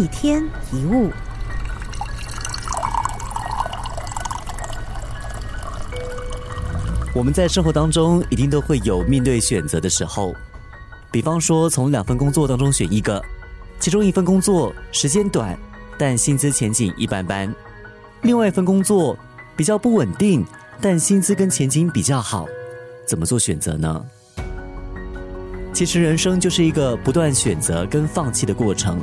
一天一物。我们在生活当中一定都会有面对选择的时候，比方说从两份工作当中选一个，其中一份工作时间短，但薪资前景一般般；另外一份工作比较不稳定，但薪资跟前景比较好，怎么做选择呢？其实人生就是一个不断选择跟放弃的过程。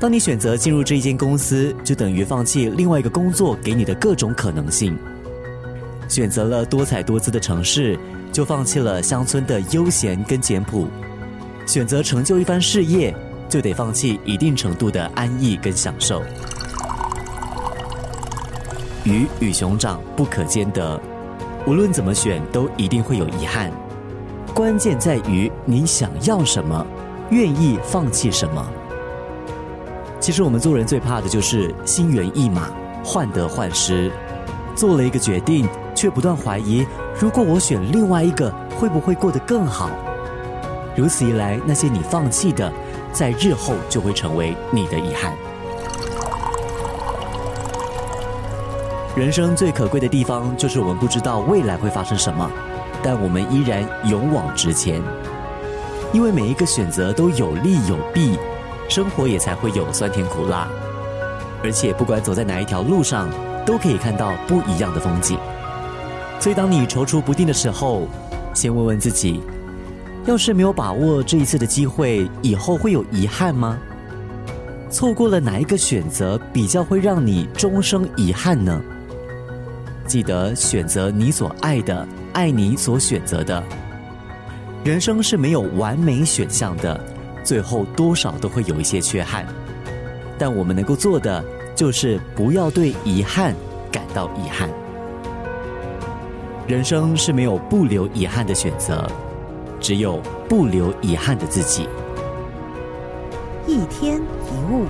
当你选择进入这一间公司，就等于放弃另外一个工作给你的各种可能性。选择了多彩多姿的城市，就放弃了乡村的悠闲跟简朴；选择成就一番事业，就得放弃一定程度的安逸跟享受。鱼与熊掌不可兼得，无论怎么选，都一定会有遗憾。关键在于你想要什么，愿意放弃什么。其实我们做人最怕的就是心猿意马、患得患失，做了一个决定。却不断怀疑，如果我选另外一个，会不会过得更好？如此一来，那些你放弃的，在日后就会成为你的遗憾。人生最可贵的地方，就是我们不知道未来会发生什么，但我们依然勇往直前。因为每一个选择都有利有弊，生活也才会有酸甜苦辣。而且，不管走在哪一条路上，都可以看到不一样的风景。所以，当你踌躇不定的时候，先问问自己：要是没有把握这一次的机会，以后会有遗憾吗？错过了哪一个选择，比较会让你终生遗憾呢？记得选择你所爱的，爱你所选择的。人生是没有完美选项的，最后多少都会有一些缺憾。但我们能够做的，就是不要对遗憾感到遗憾。人生是没有不留遗憾的选择，只有不留遗憾的自己。一天一物。